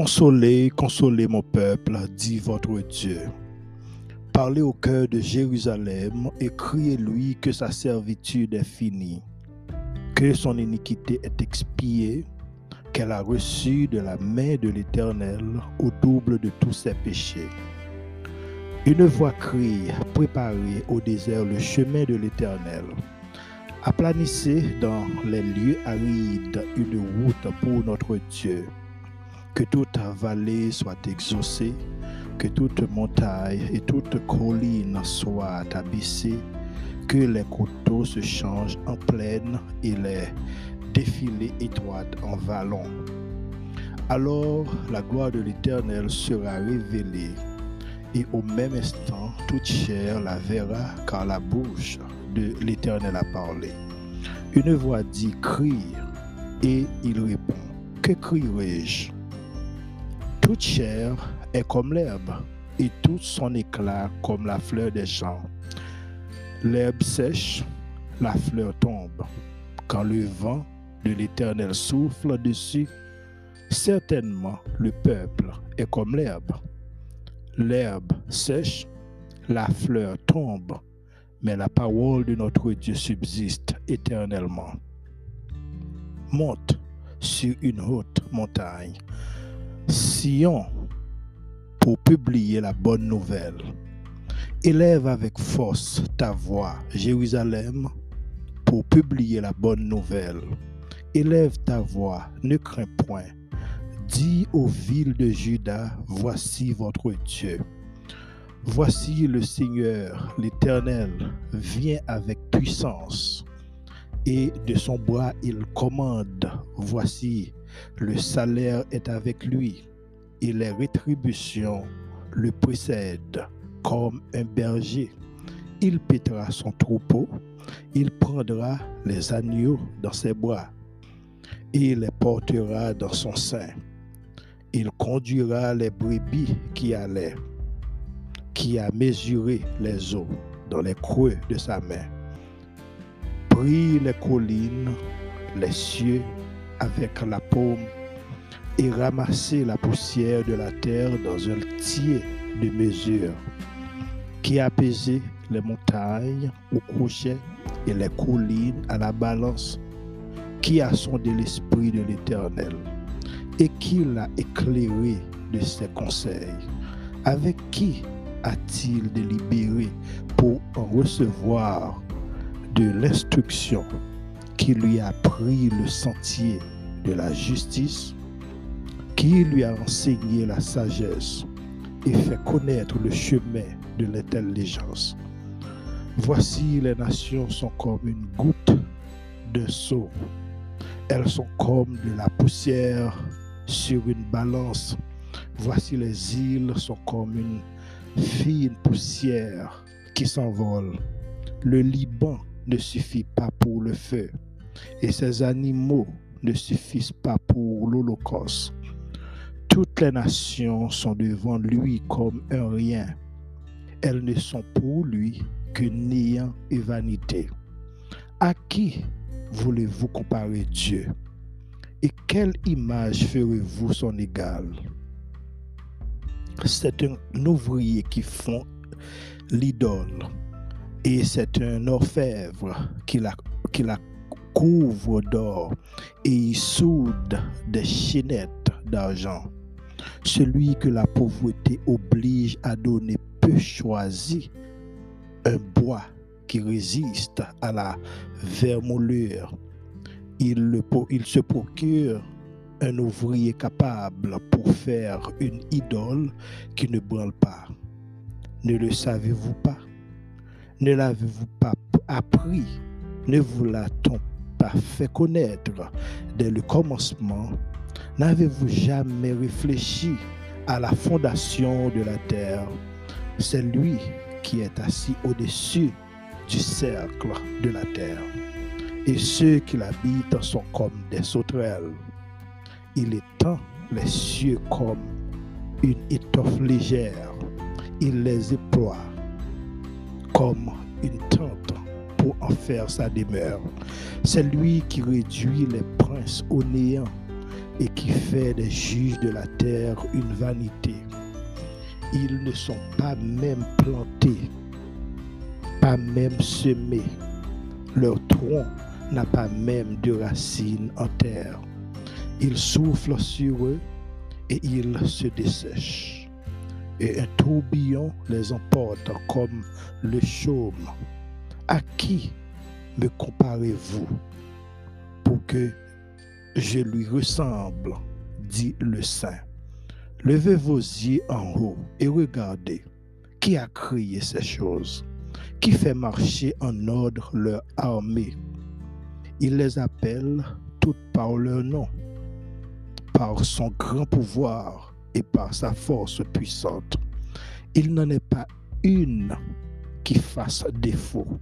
Consolez, consolez mon peuple, dit votre Dieu. Parlez au cœur de Jérusalem et criez-lui que sa servitude est finie, que son iniquité est expiée, qu'elle a reçu de la main de l'Éternel au double de tous ses péchés. Une voix crie, préparez au désert le chemin de l'Éternel. Aplanissez dans les lieux arides une route pour notre Dieu. Que toute vallée soit exaucée, que toute montagne et toute colline soient abaissées, que les coteaux se changent en plaine et les défilés étroites en vallons. Alors la gloire de l'Éternel sera révélée, et au même instant toute chair la verra, car la bouche de l'Éternel a parlé. Une voix dit Crie, et il répond Que crierai-je? Toute chair est comme l'herbe, et tout son éclat comme la fleur des champs. L'herbe sèche, la fleur tombe. Quand le vent de l'Éternel souffle dessus, certainement le peuple est comme l'herbe. L'herbe sèche, la fleur tombe, mais la parole de notre Dieu subsiste éternellement. Monte sur une haute montagne Sion pour publier la bonne nouvelle. Élève avec force ta voix, Jérusalem, pour publier la bonne nouvelle. Élève ta voix, ne crains point. Dis aux villes de Juda, voici votre Dieu. Voici le Seigneur, l'Éternel, vient avec puissance, et de son bras il commande, voici, le salaire est avec lui et les rétributions le précèdent comme un berger. Il pètera son troupeau, il prendra les agneaux dans ses bras et les portera dans son sein. Il conduira les brebis qui allaient, qui a mesuré les eaux dans les creux de sa main. Prit les collines, les cieux avec la paume et ramasser la poussière de la terre dans un tiers de mesure qui apaisait les montagnes au crochet et les collines à la balance, qui a sondé l'esprit de l'Éternel et qui l'a éclairé de ses conseils. Avec qui a-t-il délibéré pour en recevoir de l'instruction? Qui lui a pris le sentier de la justice, qui lui a enseigné la sagesse et fait connaître le chemin de l'intelligence. Voici les nations sont comme une goutte de seau. Elles sont comme de la poussière sur une balance. Voici les îles sont comme une fine poussière qui s'envole. Le Liban ne suffit pas pour le feu et ces animaux ne suffisent pas pour l'Holocauste. Toutes les nations sont devant lui comme un rien. Elles ne sont pour lui que néant et vanité. À qui voulez-vous comparer Dieu? Et quelle image ferez-vous son égal? C'est un ouvrier qui fond l'idole et c'est un orfèvre qui la, qui la couvre d'or et il soude des chaînettes d'argent. Celui que la pauvreté oblige à donner peu choisi un bois qui résiste à la vermoulure. Il, se procure un ouvrier capable pour faire une idole qui ne brûle pas. Ne le savez-vous pas? Ne l'avez-vous pas appris? Ne vous l'a-t-on fait connaître dès le commencement, n'avez-vous jamais réfléchi à la fondation de la terre? C'est lui qui est assis au-dessus du cercle de la terre. Et ceux qui l'habitent sont comme des sauterelles. Il étend les cieux comme une étoffe légère. Il les éploie comme une tente en faire sa demeure. C'est lui qui réduit les princes au néant, et qui fait des juges de la terre une vanité. Ils ne sont pas même plantés, pas même semés. Leur tronc n'a pas même de racines en terre. Ils soufflent sur eux et ils se dessèchent. Et un tourbillon les emporte comme le chaume. À qui me comparez-vous pour que je lui ressemble, dit le Saint. Levez vos yeux en haut et regardez qui a créé ces choses, qui fait marcher en ordre leur armée. Il les appelle toutes par leur nom, par son grand pouvoir et par sa force puissante. Il n'en est pas une qui fasse défaut.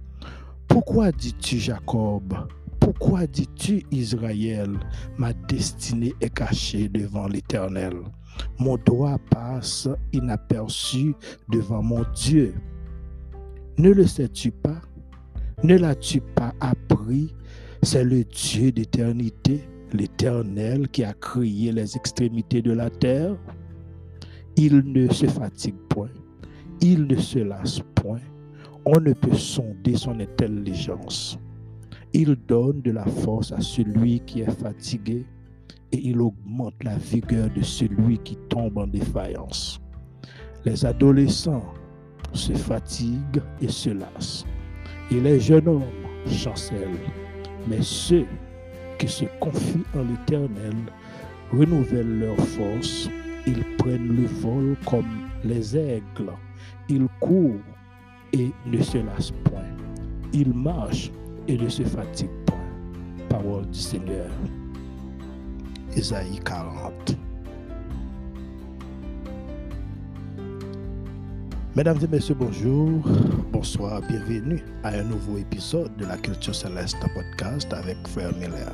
Pourquoi dis-tu Jacob? Pourquoi dis-tu, Israël, ma destinée est cachée devant l'Éternel Mon doigt passe inaperçu devant mon Dieu. Ne le sais-tu pas? Ne l'as-tu pas appris? C'est le Dieu d'éternité, l'Éternel qui a créé les extrémités de la terre. Il ne se fatigue point, il ne se lasse point. On ne peut sonder son intelligence. Il donne de la force à celui qui est fatigué et il augmente la vigueur de celui qui tombe en défaillance. Les adolescents se fatiguent et se lassent, et les jeunes hommes chancellent. Mais ceux qui se confient en l'Éternel renouvellent leur force, ils prennent le vol comme les aigles, ils courent et ne se lassent point, ils marchent et ne se fatigue pas. Parole du Seigneur. Isaïe 40. Mesdames et messieurs, bonjour, bonsoir, bienvenue à un nouveau épisode de la Culture Céleste podcast avec Frère Miller.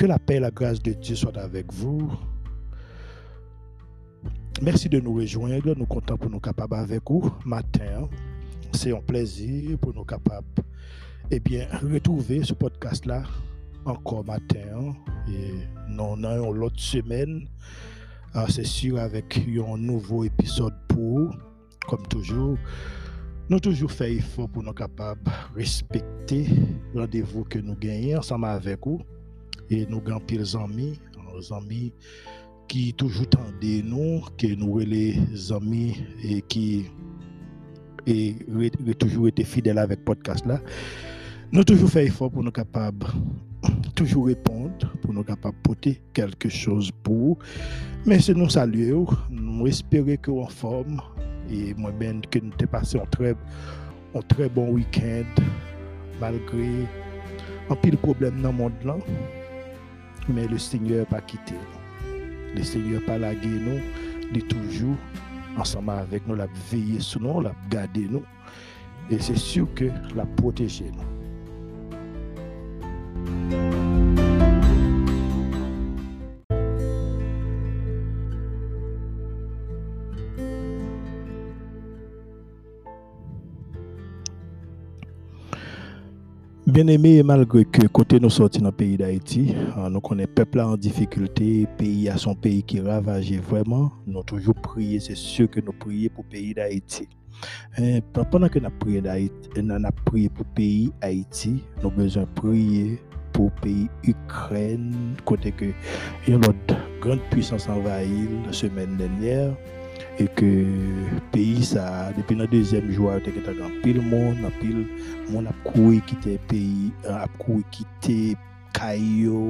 Que la paix et la grâce de Dieu soient avec vous. Merci de nous rejoindre. Nous comptons pour nous capables avec vous matin. C'est un plaisir pour nous capables eh bien, retrouver ce podcast-là encore matin. Et nous avons l'autre semaine. Ah, c'est sûr avec un nouveau épisode pour comme toujours. Nous toujours fait effort pour nous capables respecter rendez-vous que nous gagnons ensemble avec vous. Et nous avons pile amis, amis qui toujours tendent nous, qui nous les amis et qui et, toujours été fidèles avec podcast là. Nous toujours fait effort pour nous capables toujours répondre, pour nous capables porter quelque chose pour. Mais c'est nous saluer, nous espérer que en forme et moi même que nous avons passé un très, un très bon week-end malgré un pile problème dans le monde là mais le Seigneur pas quitté nous. Le Seigneur pas lagué nous, il est toujours ensemble avec nous, la veiller sur nous, la garder nous. Et c'est sûr que la protéger nous. Bien-aimés, malgré que côté nous sortis dans le pays d'Haïti, hein, nous connaissons peuple en difficulté, pays à son pays qui ravagé vraiment, nous avons toujours prié, c'est sûr que nous prions pour le pays d'Haïti. Hein, pendant que nous prié, prié pour le pays Haïti, nous avons besoin de prier pour le pays Ukraine, côté que une grande puissance envahie la semaine dernière e ke peyi sa depi nan dezem jwa yo teke tagan pil moun apil moun ap kouye kite peyi euh, ap kouye kite kayo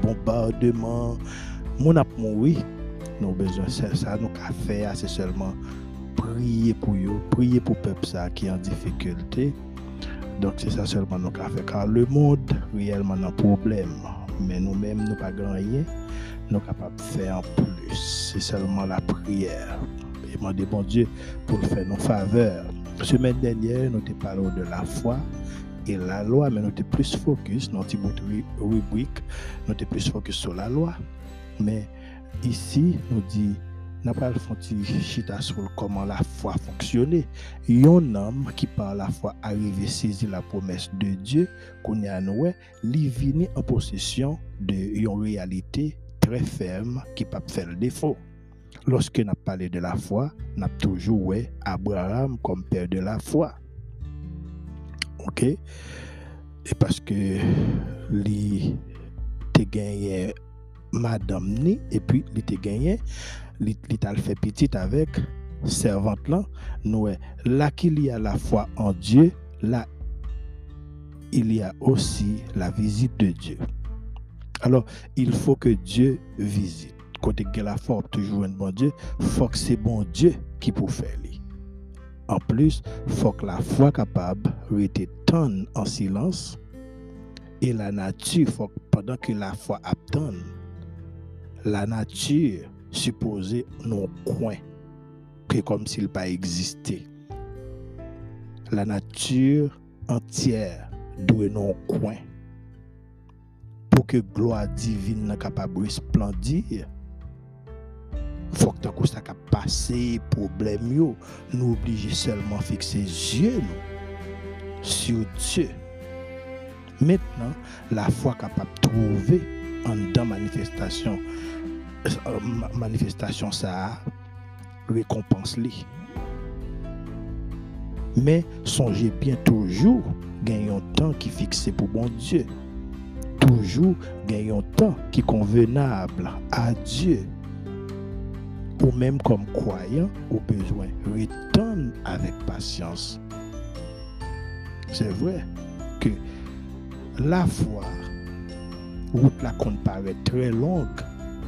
bombardeman moun ap moui. Nou bezon se sa nou ka fe a se selman priye pou yo priye pou pep sa ki an difikulte. Donk se sa selman nou ka fe kan le moun riyelman nan problem men nou men nou pa ganyen nou kapap fe an plus. Se selman la priyer Et demander bon Dieu pour faire nos faveurs. Semaine dernière, nous avons parlé de la foi et la loi, mais nous sommes plus focus dans notre rubrique, nous sommes plus focus sur la loi. Mais ici, nous dit, n'a pas le chita sur comment la foi fonctionnait. Un homme qui par la foi arrivé saisir la promesse de Dieu, qu'on a nous, il en possession de une réalité très ferme qui peut faire le défaut. Lorsque nous parlé de la foi, nous avons toujours Abraham comme père de la foi. OK? Et parce que lui te gagné madame ni et puis il te gagné il t'a fait petite avec servante là nous là qu'il y a la foi en Dieu là il y a aussi la visite de Dieu alors il faut que Dieu visite côté que la foi toujours un bon Dieu faut que c'est bon Dieu qui peut faire en plus, faut que la foi capable rester tonne en silence. Et la nature, faut pendant que la foi attend, la nature supposée non coin, que comme s'il pas existé. La nature entière doit non coin. Pour que gloire divine soit capable de resplendir, Fok ta kous ta ka pase problem yo, nou oblije selman fikse zye nou, sou Diyo. Mètnen, la fwa kapap trouve an dan manifestasyon, euh, manifestasyon sa, rekompans li. Mè, sonje bien toujou gen yon tan ki fikse pou bon Diyo. Toujou gen yon tan ki konvenable a Diyo. Ou même comme croyant, au besoin retourne avec patience. C'est vrai que la foi, route la qu'on paraît très longue,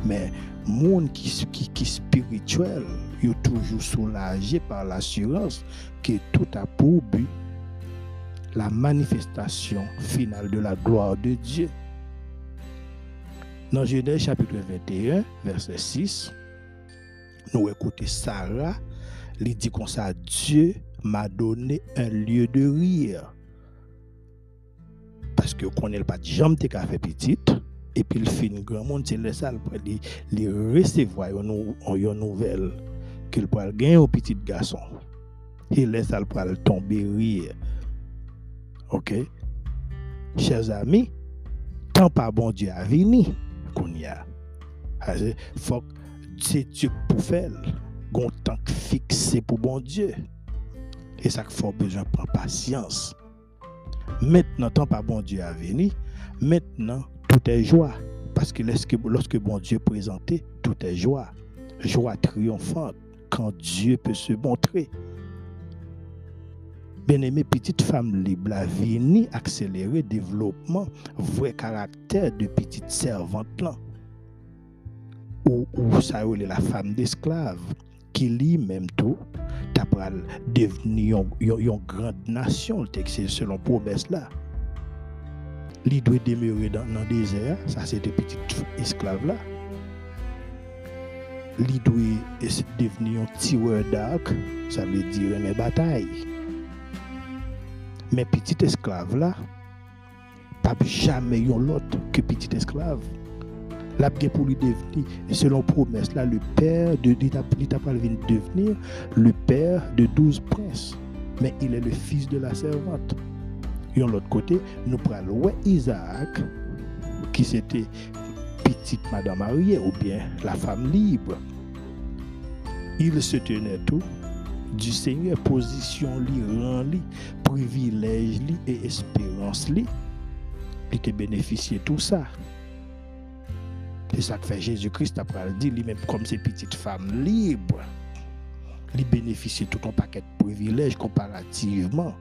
mais monde qui, qui, qui spirituel, est toujours soulagé par l'assurance que tout a pour but la manifestation finale de la gloire de Dieu. Dans Genèse chapitre 21, verset 6, nous écoutons Sarah, il dit comme ça, Dieu m'a donné un lieu de rire. Parce que qu'on n'est pas jamais te fait petite, et puis fait une grand monde, c'est le sale pour les recevoir une nouvelle qu'il pourra gagner au petit garçon. Il laisse ça pour tomber rire. OK? Chers amis, tant pas bon Dieu a venu qu'on y a. Faut c'est Dieu pour faire. Gon temps fixé pour bon Dieu. Et ça faut besoin de prendre patience. Maintenant, tant pas bon Dieu a venu, maintenant tout. Parce que lorsque, lorsque bon Dieu est présenté, tout est joie. Joie triomphante quand Dieu peut se montrer. Bien-aimé, petite femme libre, la venu accélérer le développement, vrai caractère de petite servante là ou, ou la femme d'esclave qui lui même tout t'as devenir une grande nation selon promesse là. Il doit demeurer dans le désert ça c'est des petites esclaves là. Il doit devenir un tireur d'arc ça veut dire une bataille. Mais petit esclave là pas jamais yon l'autre que petit esclave la pour lui devenir, selon promesse, là, le père de devenir le père de douze princes. Mais il est le fils de la servante. Et de l'autre côté, nous prenons Isaac, qui c'était petite madame mariée ou bien la femme libre. Il se tenait tout du Seigneur, position li, rang privilège et espérance li. Il te bénéficié tout ça. C'est ça fait Jésus-Christ après dit lui-même comme ces petites femmes libres. Il bénéficie tout un paquet de privilèges comparativement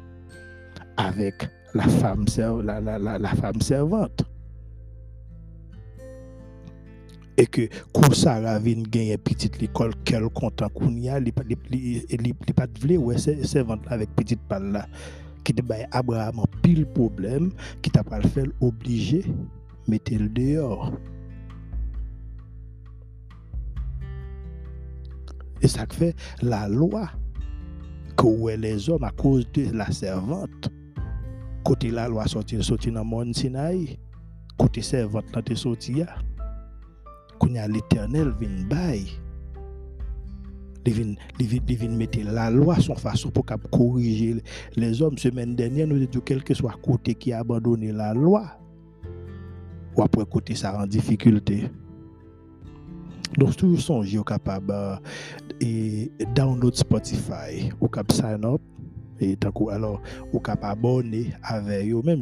avec la femme, la, la, la, femme servante. Et que quand Sarah vient gagner petite l'école, quel content qu'on y a, il pas de ouais, servante avec petite balle là, qui te bail Abraham pile problème, qui t'a pas le fait obligé, mettez le dehors. Et ça fait la loi que les hommes à cause de la servante. Côté la loi sorti sorti dans monde Sinaï, côté servante là te sorti Quand l'éternel vient bail il vient mettre la loi son façon pour corriger les hommes. Semaine dernière, nous dit quel que soit côté qui a abandonné la loi, ou après côté ça en difficulté. Donc, toujours songer capable et download Spotify, ou cap sign up, et alors, ou abonner avec même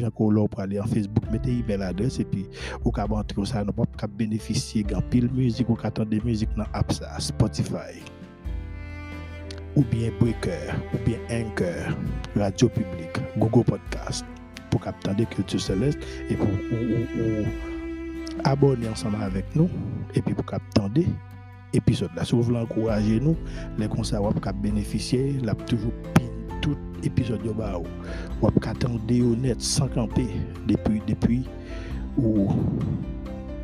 en Facebook, mettez email adresse et puis, ou cap entrer nous cap bénéficier de pile musique, ou cap des musiques dans app Spotify. Ou bien Breaker, ou bien Anchor, Radio Publique, Google Podcast, pour capter et pour abonner ensemble avec nous et puis pour capter des épisodes. Là, si vous voulez encourager nous, les conseils pour bénéficier, là, toujours tout épisode de Bao. Ou attendre au net sans camper depuis, depuis ou,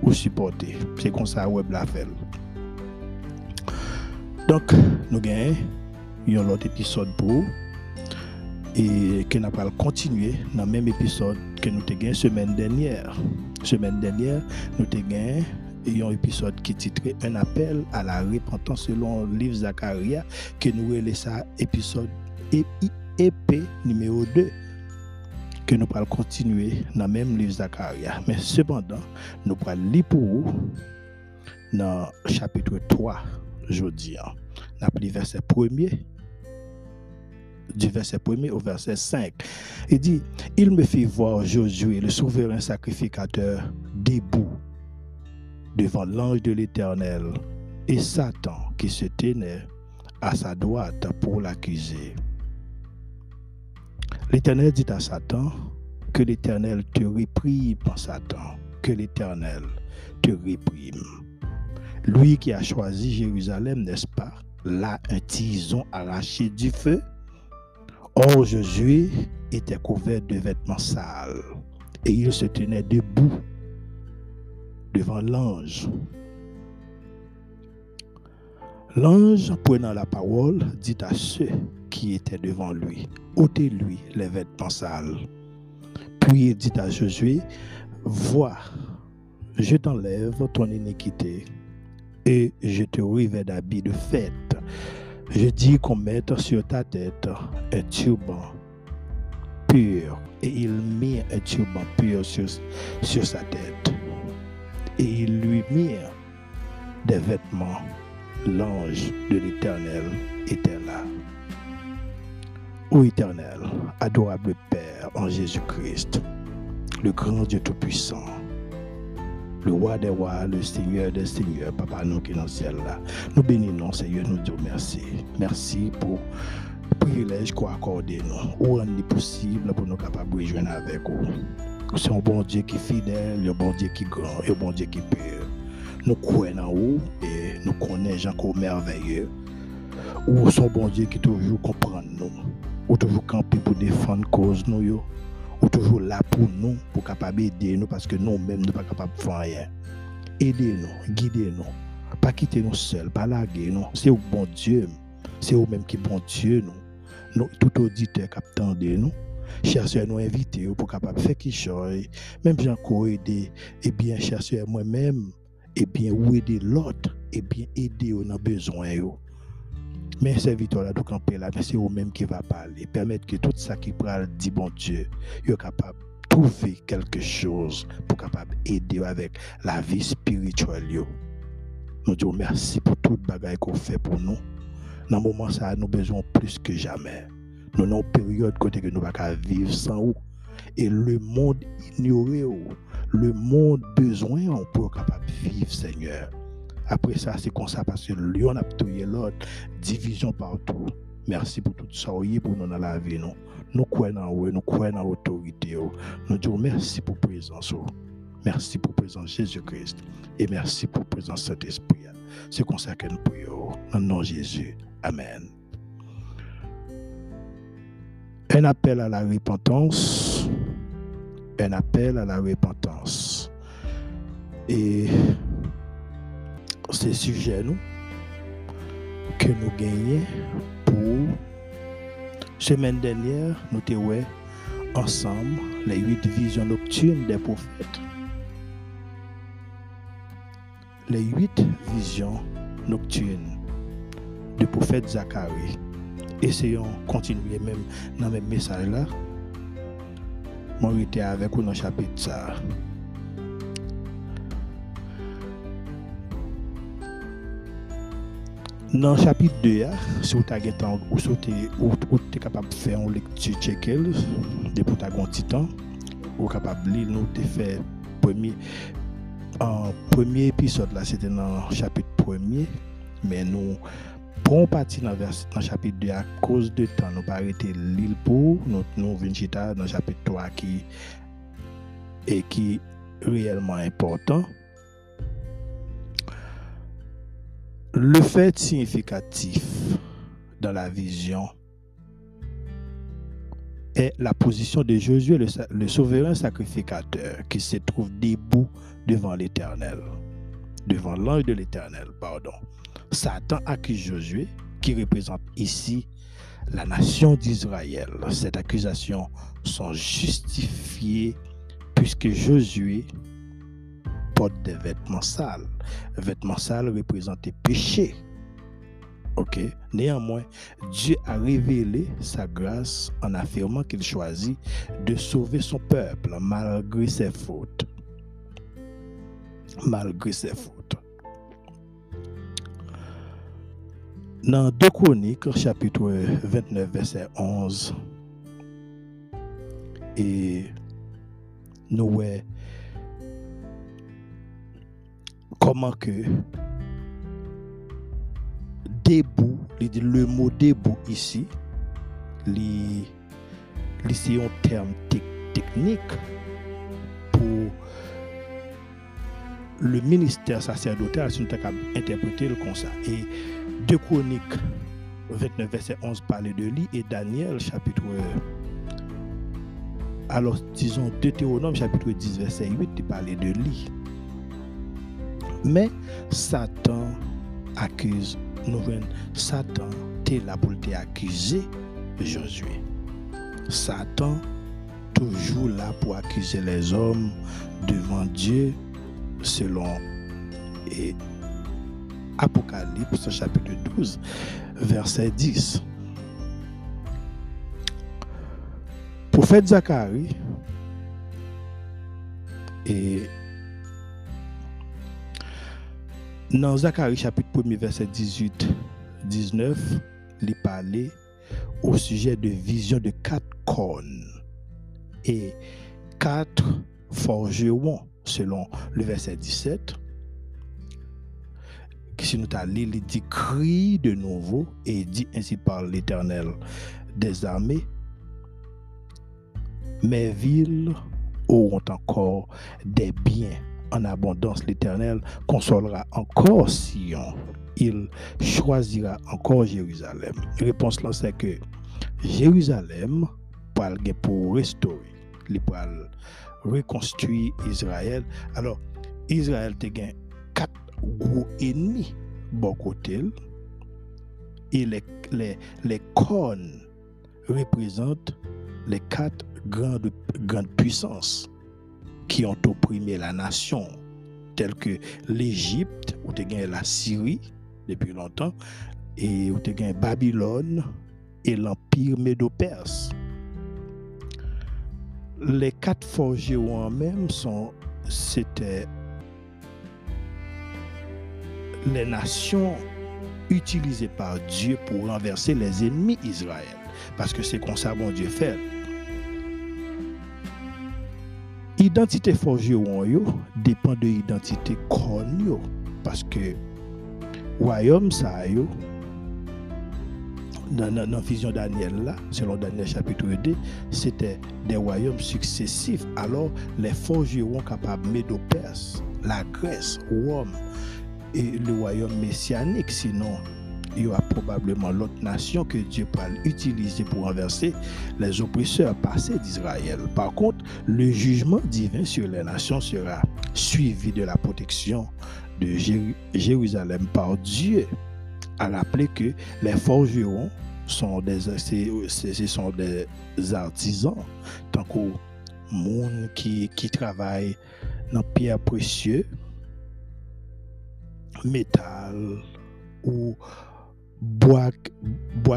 ou supporter. C'est comme ça web la fait. Donc, nous gagnons un autre épisode pour et que nous allons continuer dans le même épisode que nous avons semaine dernière. Semaine dernière, nous avons gagné un épisode qui titré Un appel à la repentance selon le livre Zacharia, que nous avons ça épisode EP numéro 2 que nous allons continuer dans le même livre Zacharia. Mais cependant, nous allons lire pour vous dans chapitre 3 aujourd'hui. Nous allons verset 1 du verset 1 au verset 5. Il dit, il me fit voir Josué, le souverain sacrificateur, debout devant l'ange de l'Éternel et Satan qui se tenait à sa droite pour l'accuser. L'Éternel dit à Satan, que l'Éternel te réprime, Satan, que l'Éternel te réprime. Lui qui a choisi Jérusalem, n'est-ce pas, là un tison arraché du feu, Or Josué était couvert de vêtements sales et il se tenait debout devant l'ange. L'ange, prenant la parole, dit à ceux qui étaient devant lui, ôtez-lui les vêtements sales. Puis il dit à Josué, vois, je t'enlève ton iniquité et je te revêt d'habits de fête je dis qu'on mette sur ta tête un turban pur. Et il mit un turban pur sur, sa tête. Et il lui mit des vêtements. L'ange de l'Éternel était là. Ô Éternel, adorable Père en Jésus-Christ, le grand Dieu Tout-Puissant, le roi des rois, le Seigneur des seigneurs, Papa nous qui est dans le ciel là. Nous bénissons, Seigneur, nous disons merci. Merci pour le privilège qu'on accorde nous. Où est possible pour nous capables de rejoindre avec vous? C'est un bon Dieu qui est fidèle, un bon Dieu qui est grand un bon Dieu qui est pur. Nous croyons en vous et nous connaissons encore merveilleux. Ou son bon Dieu qui toujours comprend nous. Ou toujours camper pour défendre cause nous ou toujours là pour nous, pour capable aider nous, parce que nous-mêmes, nous ne sommes pas capables de faire rien. Aidez-nous, guidez-nous. Pas quitter nous seuls, pas larguer nous. C'est au bon Dieu. C'est au même qui bon Dieu nous. nous tout auditeur qui nous. Cherchez nous inviter pour capable faire quelque chose. Même j'ai encore aidé, et eh bien cherchez moi-même, et eh bien ou aider l'autre, et eh bien aider aux besoin. Mais serviteur là, tout camper là, c'est vous-même qui va parler. Permettre que tout ça qui parle dit bon Dieu, est capable de trouver quelque chose pour capable aider avec la vie spirituelle. Nous disons merci pour tout le bagage qu'on fait pour nous. Dans ce moment ça, nous besoin plus que jamais. Nous avons une période côté que nous ne pouvons vivre sans vous. Et le monde ignoré, le monde besoin pour capable vivre, Seigneur. Après ça, c'est comme ça parce que Lyon a tué l'autre, division partout. Merci pour tout ça, pour nous dans la vie. Nous, nous croyons en nous croyons en l'autorité. Nous disons merci pour la présence. Merci pour la présence Jésus-Christ. Et merci pour la présence Saint-Esprit. C'est comme ça que nous prions. Dans le nom de Jésus. Amen. Un appel à la repentance. Un appel à la repentance. Et c'est sujet nous que nous gagnons pour semaine dernière, nous avons ensemble les huit visions nocturnes des prophètes. Les huit visions nocturnes du prophète Zacharie. Essayons de continuer même dans le même message là. Vous le Dans le chapitre 2, si vous avez temps, vous êtes capable de faire une lecture check-elle, des protagonistes titan, vous êtes capable de lire, nous avons fait premier, en premier épisode, là, c'était dans le chapitre 1er, mais nous, bon partie dans le chapitre 2, à cause de temps, nous pas arrêté l'île pour, nous, nous venons dans le chapitre 3 qui, et qui est réellement important. Le fait significatif dans la vision est la position de Josué, le, souverain sacrificateur, qui se trouve debout devant l'Éternel, devant l'ange de l'Éternel, pardon. Satan accuse Josué, qui représente ici la nation d'Israël. Cette accusation sont justifiées puisque Josué des vêtements sales. Vêtements sales représentaient péché. Ok? Néanmoins, Dieu a révélé sa grâce en affirmant qu'il choisit de sauver son peuple malgré ses fautes. Malgré ses fautes. Dans 2 Chroniques, chapitre 29, verset 11, et nous comment que debout, le mot debout ici, c'est un terme technique pour le ministère sacerdotal, si nous avons interpréter comme ça. Et deux chroniques 29, verset 11 parlait de lui et Daniel, chapitre. Alors, disons, Deutéronome, chapitre 10, verset 8, il parlait de lui. Mais Satan accuse, nous Satan t'es là pour t'accuser Josué. Satan toujours là pour accuser les hommes devant Dieu selon et Apocalypse chapitre 12 verset 10. Prophète Zacharie et Dans Zacharie chapitre 1 verset 18, 19, il parlait au sujet de vision de quatre cornes et quatre forgerons, selon le verset 17. Si nous allons il dit crie de nouveau et dit ainsi par l'Éternel des armées, mes villes auront encore des biens en abondance. L'Éternel consolera encore Sion. Il choisira encore Jérusalem. Réponse là, c'est que Jérusalem pour restaurer, pour reconstruire Israël. Alors, Israël gagné quatre gros ennemis bon côté. Et les, cornes représentent les quatre grandes puissances qui ont opprimé la nation, telles que l'Égypte, où tu as la Syrie depuis longtemps, et où tu as Babylone et l'Empire médo-perse. Les quatre forgés en même sont, c'était les nations utilisées par Dieu pour renverser les ennemis d'Israël. Parce que c'est comme ça bon Dieu fait. Identité forgée ou yo dépend de l'identité kon Parce que royaume ça yo dans la vision Daniel là, selon Daniel chapitre 2, c'était des royaumes successifs. Alors les forgés sont capables de Perse, la Grèce, Rome et le royaume messianique. Sinon, il y aura probablement l'autre nation que Dieu pourra utiliser pour renverser les oppresseurs passés d'Israël. Par contre, le jugement divin sur les nations sera suivi de la protection de Jérusalem par Dieu. À rappeler que les forgerons sont des, artisans, tant qu'au monde qui, qui travaille dans pierre précieux, métal ou bois,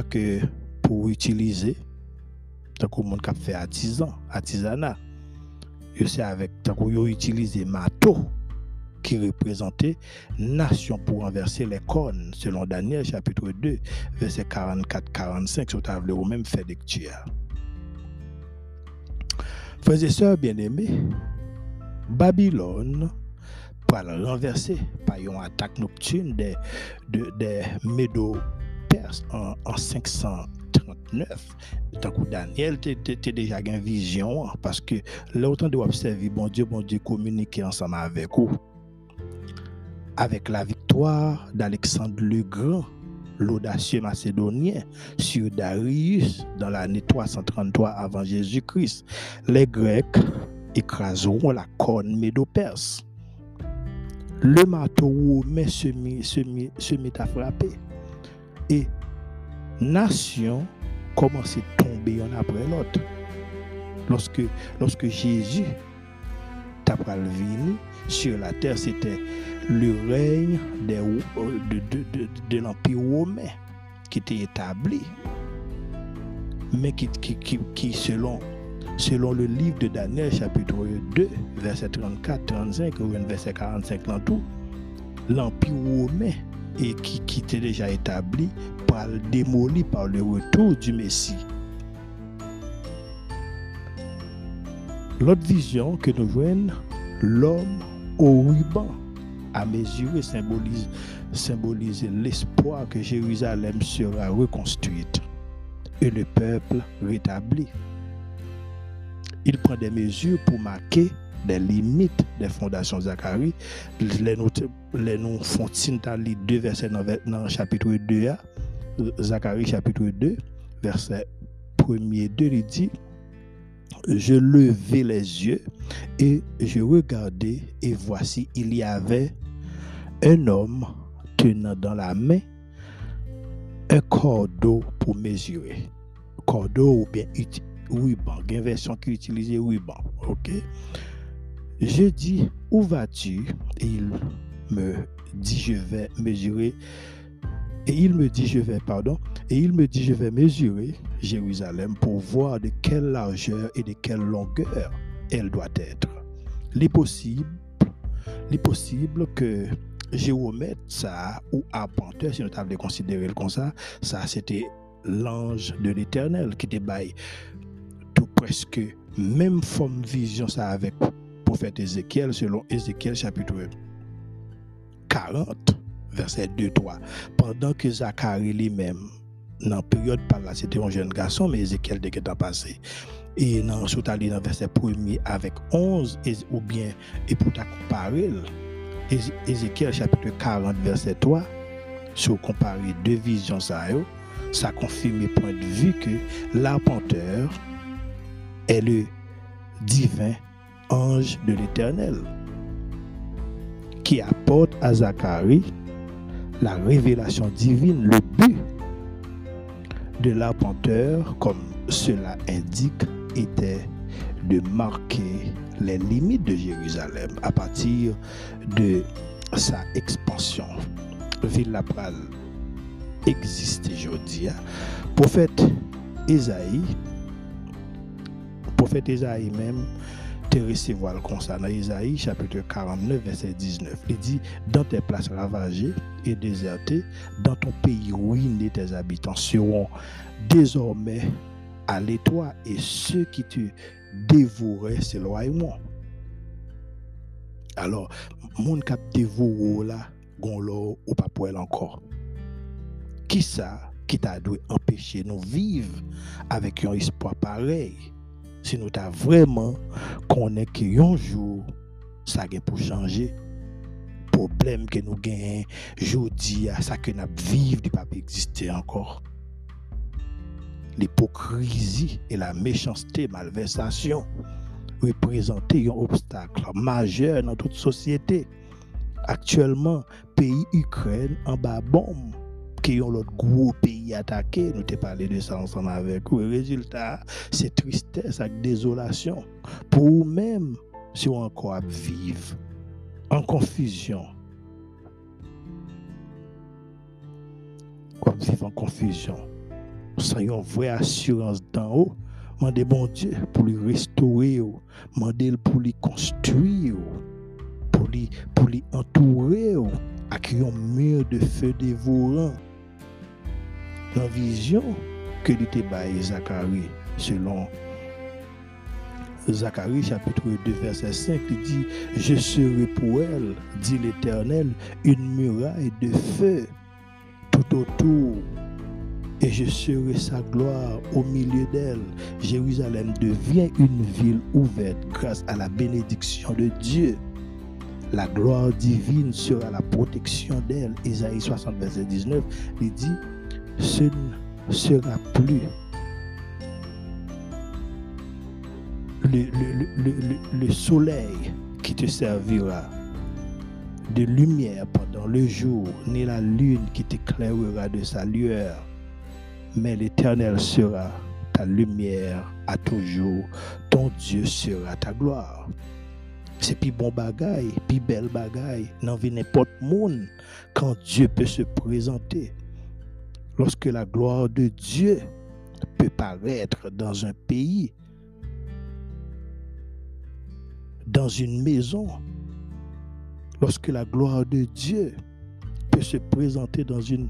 que pour utiliser, tant qu'au monde qui fait artisan, artisanat. Avec, tant qu'on utilise marteau qui représentait nation pour renverser les cornes, selon Daniel chapitre 2, verset 44-45, sur table même fait lecture. Frères et sœurs bien-aimés, Babylone pour renverser par une attaque nocturne des, des Médo-Perses en, en 539. Tant que Daniel était déjà une vision parce que l'autant de observer bon Dieu, bon Dieu communiquer ensemble avec vous avec la victoire d'Alexandre le Grand, l'audacieux macédonien, sur Darius dans l'année 333 avant Jésus-Christ, les Grecs écraseront la corne médo-perse. Le marteau romain se mit, se, à frapper. Et nation commence à tomber un après l'autre. Lorsque, lorsque Jésus t'a venu sur la terre, c'était le règne de, l'Empire romain qui était établi, mais qui, qui, selon, selon le livre de Daniel, chapitre 2, verset 34, 35, ou verset 45 dans tout, l'Empire romain et qui, était déjà établi par démoli par le retour du Messie. L'autre vision que nous voyons, l'homme au ruban à mesurer symbolise, symbolise l'espoir que Jérusalem sera reconstruite et le peuple rétabli. Il prend des mesures pour marquer des limites des fondations Zacharie. Les noms les font dans les deux versets dans, le chapitre 2, Zacharie chapitre 2, verset 1er 2, il dit Je levai les yeux et je regardais, et voici, il y avait un homme tenant dans la main un cordeau pour mesurer. Cordeau ou bien ruban. Il y a une version qui utilise ruban. OK? Je dis, où vas-tu? Et il me dit, je vais mesurer. Et il me dit, je vais, pardon, et il me dit, je vais mesurer Jérusalem pour voir de quelle largeur et de quelle longueur elle doit être. Il est possible, que géomètre, ça, ou arpenteur, si nous avons considéré comme ça, ça c'était l'ange de l'éternel qui était tout presque même forme vision ça avec prophète Ézéchiel selon Ézéchiel chapitre 40 verset 2-3 pendant que Zacharie lui-même dans période par là c'était un jeune garçon mais Ézéchiel dès qu'il passé. Et dans dans verset 1 avec 11 ou bien et pour ta comparer Ézéchiel chapitre 40, verset 3, si on compare deux visions, ça, ça confirme point de vue que l'arpenteur est le divin ange de l'éternel qui apporte à Zacharie la révélation divine, le but de l'arpenteur, comme cela indique, était de marquer les limites de Jérusalem à partir de sa expansion. Ville existe aujourd'hui. Prophète Esaïe, prophète Esaïe même, te recevoir comme ça dans Isaïe chapitre 49 verset 19. Il dit dans tes places ravagées et désertées, dans ton pays ruiné tes habitants seront désormais à l'étoile et ceux qui te dévorer s'éloignement. Alors, mon cap dévoré là, gon ou pas encore. Qui ça qui t'a dû empêcher nous vivre avec un espoir pareil? Si nous t'a vraiment qu'on est un jour, ça pour changer. problème que nous gagnons, jeudi, à ça que nous vivons, ne pas exister encore. L'hypocrisie et la méchanceté, malversation, représentent un obstacle majeur dans toute société. Actuellement, pays Ukraine en bas bombe qui ont l'autre gros pays attaqué. Nous t'ai parlé de ça ensemble avec vous. Le résultat, c'est tristesse et désolation. Pour vous-même, si on encore vivre en confusion. Ou vivre en confusion. Sans une vraie assurance d'en haut. Mandez bon Dieu pour lui restaurer, mandez pour lui construire, pour lui, pour lui entourer, avec un mur de feu dévorant la vision que lui baillé Zacharie, selon Zacharie chapitre 2 verset 5, il dit, je serai pour elle, dit l'Éternel, une muraille de feu tout autour, et je serai sa gloire au milieu d'elle. Jérusalem devient une ville ouverte grâce à la bénédiction de Dieu. La gloire divine sera la protection d'elle. Isaïe 60, verset 19, il dit, ce ne sera plus. Le, soleil qui te servira de lumière pendant le jour, ni la lune qui t'éclairera de sa lueur, mais l'Éternel sera ta lumière à toujours, ton Dieu sera ta gloire. C'est plus bon bagaille, plus belle bagaille, dans n'importe monde quand Dieu peut se présenter lorsque la gloire de Dieu peut paraître dans un pays, dans une maison, lorsque la gloire de Dieu peut se présenter dans une,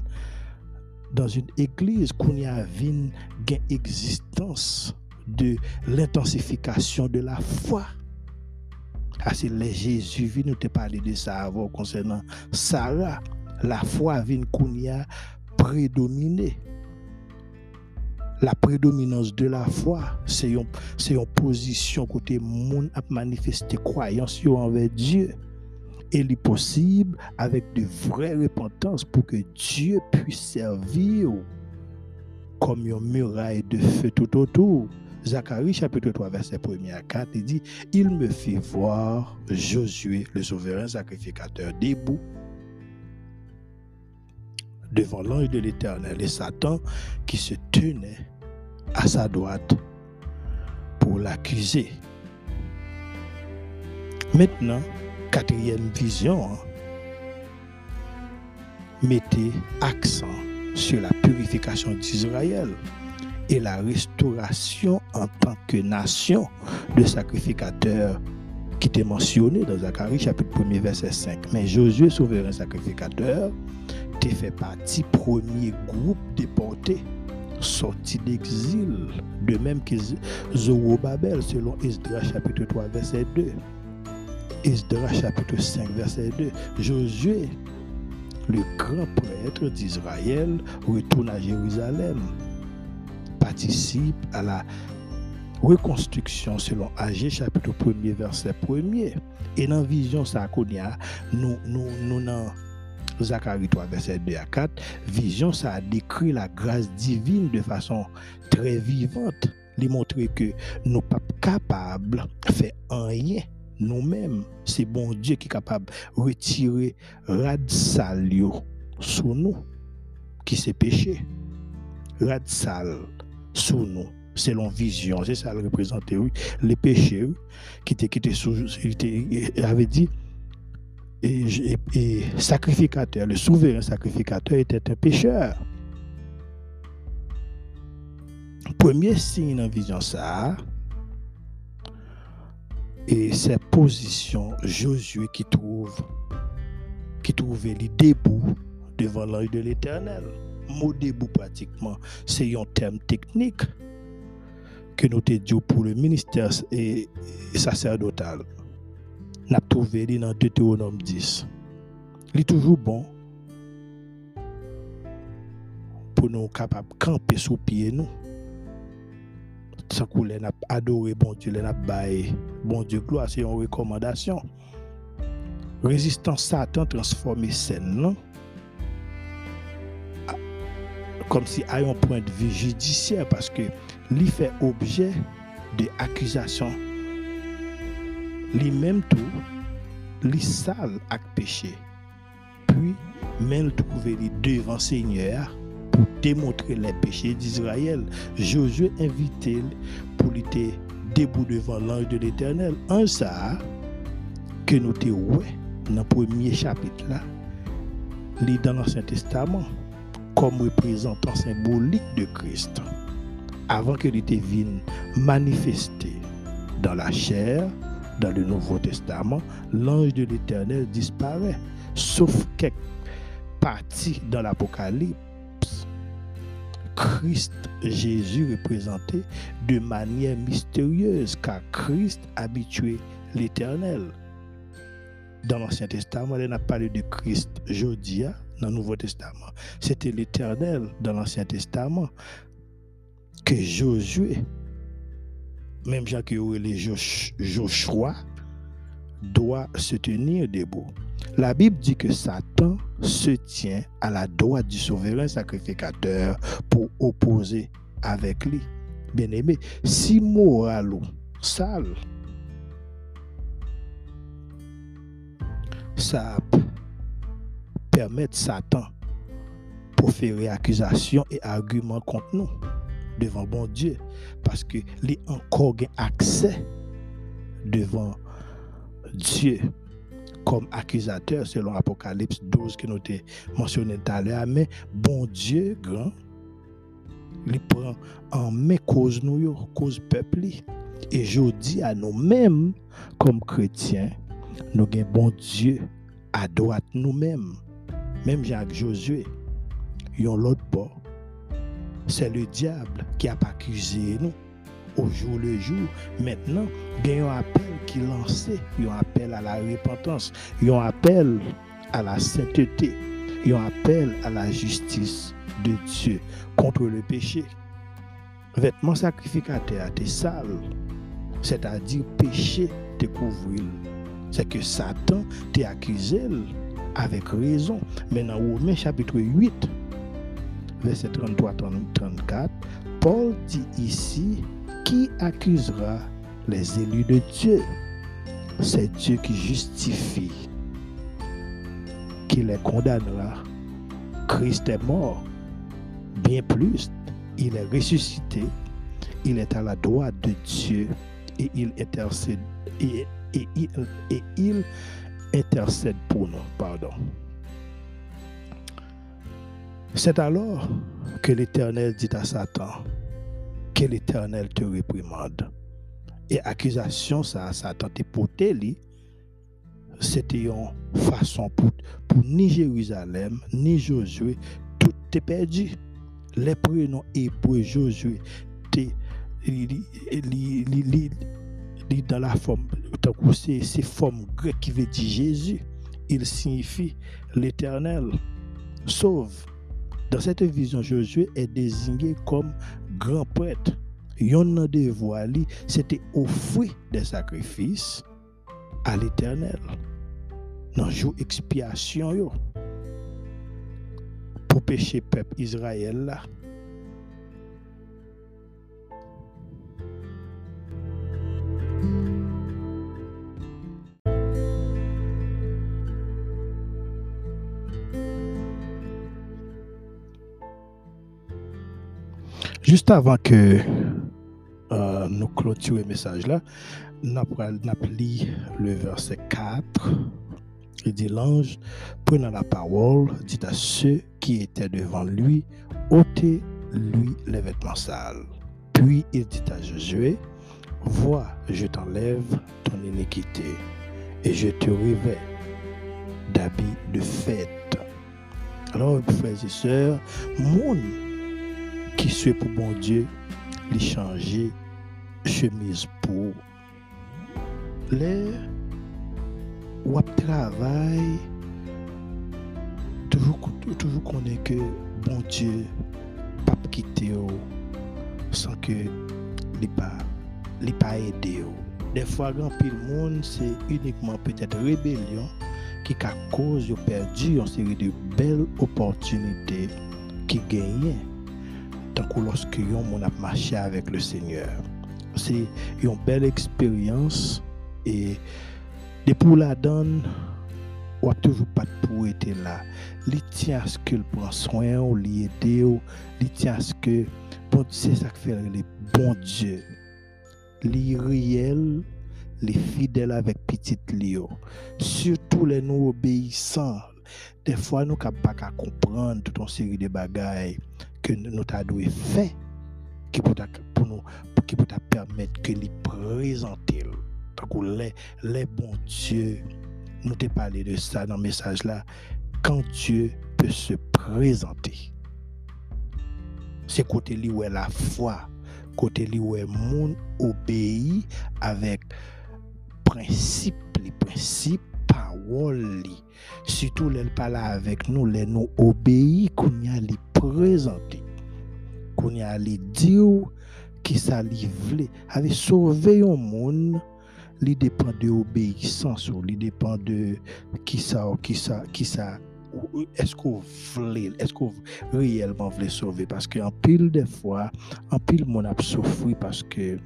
église, qu'on y a une existence de l'intensification de la foi. Ah, c'est Jésus vient nous te parler de ça avant concernant Sarah. La foi vient qu'on y prédominer. La prédominance de la foi, c'est une, une position côté monde à manifester croyance envers Dieu. Et il est possible avec de vraies repentances pour que Dieu puisse servir comme une muraille de feu tout autour. Zacharie chapitre 3 verset 1 à 4, il dit, il me fait voir Josué, le souverain sacrificateur, debout devant l'ange de l'Éternel et Satan qui se tenait à sa droite pour l'accuser. Maintenant, quatrième vision, hein. mettez accent sur la purification d'Israël et la restauration en tant que nation de sacrificateurs qui était mentionné dans Zacharie chapitre 1 verset 5. Mais Josué, souverain sacrificateur, fait partie premier groupe déporté sorti d'exil, de même que Zorobabel, selon Esdras chapitre 3, verset 2. Esdras chapitre 5, verset 2. Josué, le grand prêtre d'Israël, retourne à Jérusalem, participe à la reconstruction selon Agé chapitre 1 verset 1 Et dans vision, ça, nous, nous, nous Zacharie 3, verset 2 à 4, vision, ça a décrit la grâce divine de façon très vivante. Lui montrer que nous pas capables de faire rien nous-mêmes. C'est bon Dieu qui est capable de retirer rad salio sous nous, qui c'est péché. Rad sal sous nous selon vision, c'est ça le représenter, oui, les péchés qui étaient sous, il avait dit, et, sacrificateur, le souverain sacrificateur était un pécheur. Premier signe dans vision ça, et cette position Josué qui trouve qui trouvait les debout devant l'œil de l'éternel. Mot debout pratiquement, c'est un terme technique que nous te dit pour le ministère et sacerdotal n'a trouvé dans Deutéronome 10. Il est toujours bon pour nous capables de camper sous pied nous. Sans qu'on n'a adoré bon Dieu, n'a baillé bon Dieu gloire, c'est une recommandation. résistance Satan transformé scène non? Comme si à un point de vue judiciaire parce que lui fait objet de accusations lui-même tout lui sale avec péché. Puis même trouver les devant Seigneur pour démontrer les péchés d'Israël. Josué invité pour lutter debout devant l'ange de l'éternel. Un ça que nous te dans le premier chapitre là. Lit dans l'Ancien Testament comme représentant symbolique de Christ. Avant que l'été vienne manifester dans la chair, dans le Nouveau Testament, l'ange de l'Éternel disparaît, sauf quelques parties dans l'Apocalypse. Christ Jésus représenté de manière mystérieuse car Christ habitué l'Éternel. Dans l'Ancien Testament, il n'a parlé de Christ Jodia dans le Nouveau Testament. C'était l'Éternel dans l'Ancien Testament que Josué, même Jacques les Joshua, doit se tenir debout. La Bible dit que Satan se tient à la droite du souverain sacrificateur pour opposer avec lui. Bien aimé, si moral ou sale, ça permettre Satan pour faire accusation et argument contre nous devant bon Dieu. Parce que les encore accès devant Dieu comme accusateur selon Apocalypse 12 que nous avons mentionné tout à l'heure. Mais bon Dieu grand il prend en main cause nous cause peuple et je dis à nous-mêmes comme chrétiens nous avons bon Dieu à droite nous-mêmes même Jacques Josué, ont l'autre bord. C'est le diable qui a accusé nous au jour le jour. Maintenant, il y a un appel qui est. Il y a un appel à la repentance. Il y a un appel à la sainteté. Il y a un appel à la justice de Dieu contre le péché. Vêtement sacrificateur, t'es sale. C'est-à-dire péché te couvrir. C'est que Satan t'a accusé avec raison. Mais dans Romains chapitre 8, verset 33-34, Paul dit ici, qui accusera les élus de Dieu? C'est Dieu qui justifie, qui les condamnera. Christ est mort. Bien plus, il est ressuscité. Il est à la droite de Dieu et il intercède et, il intercède pour nous. Pardon. C'est alors que l'Éternel dit à Satan que l'Éternel te réprimande. Et accusation, ça, Satan te porté, c'était une façon pour, pour ni Jérusalem, ni Josué, tout est perdu. Les prénoms hébreux Josué, dans la forme, c'est forme grecque qui veut dire Jésus. Il signifie l'éternel. Sauve. Dans cette vision, Josué est désigné comme grand prêtre. Yon de voix, c'était offrir des sacrifices à l'éternel. Dans jour expiation, pour pécher peuple Israël là. Juste avant que euh, nous clôturions le message là, nous le verset 4. Il dit L'ange, prenant la parole, dit à ceux qui étaient devant lui ôtez-lui les vêtements sales. Puis il dit à Josué Vois, je t'enlève ton iniquité et je te revêt d'habits de fête. Alors, frères et sœurs, mon ki swe pou bon Diyo li chanje chemise pou. Le wap travay toujou konen ke bon Diyo pap kite yo san ke li pa li pa ede yo. Defwa gen pil moun se unikman petet rebelyon ki ka koz yo perdi yon seri de bel opotunite ki genyen. Tant que lorsque on a marché avec le Seigneur. C'est une belle expérience et depuis la donne, on n'a toujours pas pour être là. Il tient ce qu'il prend soin, ou il aide, il tient bon, c'est le bon. Les les fidèles avec Léo. Surtout les nous obéissants. Des fois, nous ne pas comprendre toute une série de bagailles que nous avons fait qui pour nous qui peut permettre que les présenter les, les bons dieux nous t'ai parlé de ça dans le message là quand Dieu peut se présenter c'est côté lui où est la foi côté lui où est monde obéit avec principe les principes parole surtout les parle avec nous les nous obéit qu'on y a les présenter qu'on y a les dire qui ça li avait sauvé un monde. Li dépend de obéissance ou li dépend de qui ça qui ça qui ça est-ce qu'on voulait est-ce qu'on réellement voulait sauver? Parce que en pile des fois en pile mon a souffert parce que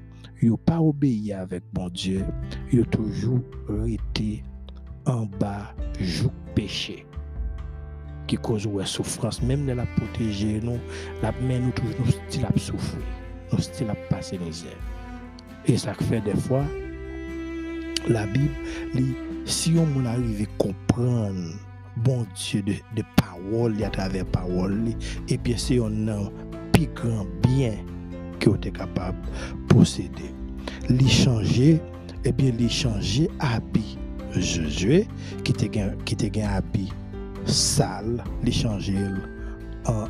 yo pas obéi avec mon Dieu. Yo toujours été en bas joug péché qui cause la souffrance. Même de la protéger nous la main nous toujours style à souffrir nous style à passer misère et ça fait des fois la Bible, si on arrive à comprendre bon Dieu de, de parole à travers parole, et bien c'est un a plus grand bien que vous êtes capable de posséder. Li changer, et bien li changer Josué, qui était qui un habit sale, li changer en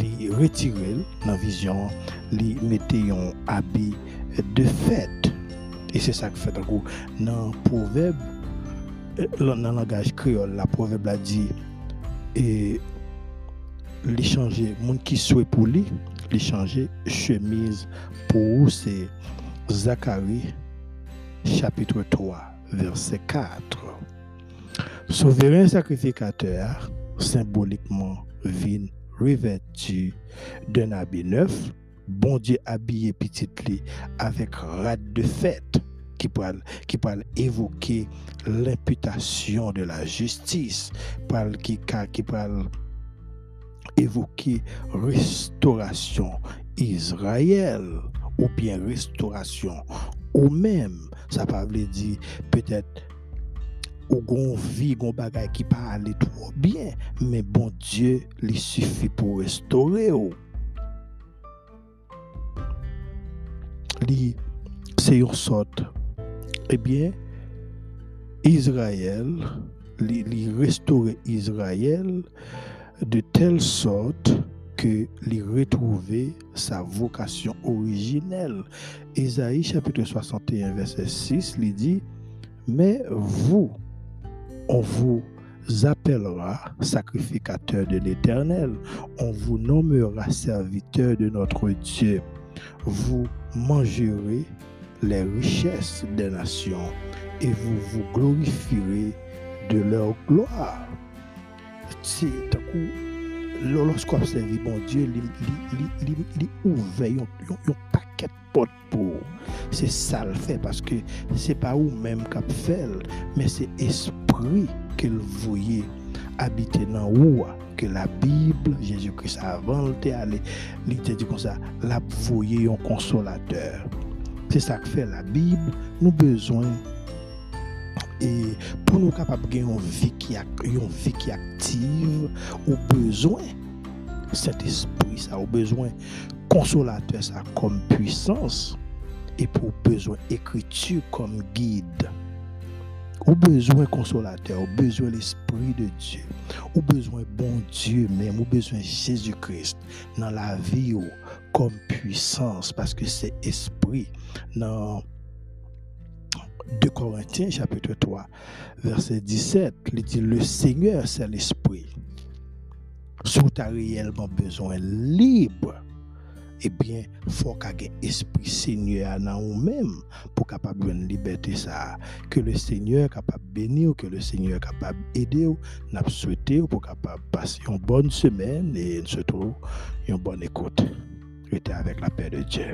li retirer dans vision, li mettre un habit de fête et c'est ça que fait un coup. Dans le proverbe, euh, dans le langage créole, la proverbe a dit, et l'échanger, monde qui souhaite pour lui, l'échanger chemise pour c'est Zacharie, chapitre 3, verset 4. Souverain sacrificateur, symboliquement, vin revêtu d'un habit neuf, bon Dieu habillé petit lit avec rade de fête qui peut, qui peut évoquer l'imputation de la justice, qui, qui peut évoquer restauration Israël ou bien restauration ou même ça peut dire peut-être ou gon vie gon bagay qui parle trop bien mais bon Dieu lui suffit pour restaurer c'est une sorte, eh bien, Israël, li, restaurer Israël de telle sorte que lui retrouver sa vocation originelle. Isaïe chapitre 61 verset 6 lui dit, mais vous, on vous appellera sacrificateur de l'Éternel, on vous nommera serviteur de notre Dieu vous mangerez les richesses des nations et vous vous glorifierez de leur gloire. C'est lorsqu'on observe bon Dieu, il ouvre un paquet de portes pour. C'est ça le fait parce que c'est pas vous même qui fait, mais c'est esprit que vous voyez habiter dans vous que la Bible, Jésus-Christ avant il te dit comme ça, la voyez un consolateur. C'est ça que fait la Bible. Nous besoin et pour nous capables de qui une vie qui active, au besoin cet esprit ça, au besoin consolateur ça comme puissance et pour besoin écriture comme guide. Ou besoin consolateur, ou besoin l'Esprit de Dieu, ou besoin bon Dieu même, ou besoin Jésus-Christ dans la vie comme puissance, parce que c'est esprit. Dans 2 Corinthiens chapitre 3, verset 17, il dit, le Seigneur c'est l'Esprit. Si tu as réellement besoin libre, ebyen fò kage espri seigneur nan ou mèm pou kapab yon liberté sa. Ke le seigneur kapab beni ou ke le seigneur kapab ede ou nap souwete ou pou kapab pas yon bon semen e yon se trou yon bon ekote. Rete avèk la pè de Dje.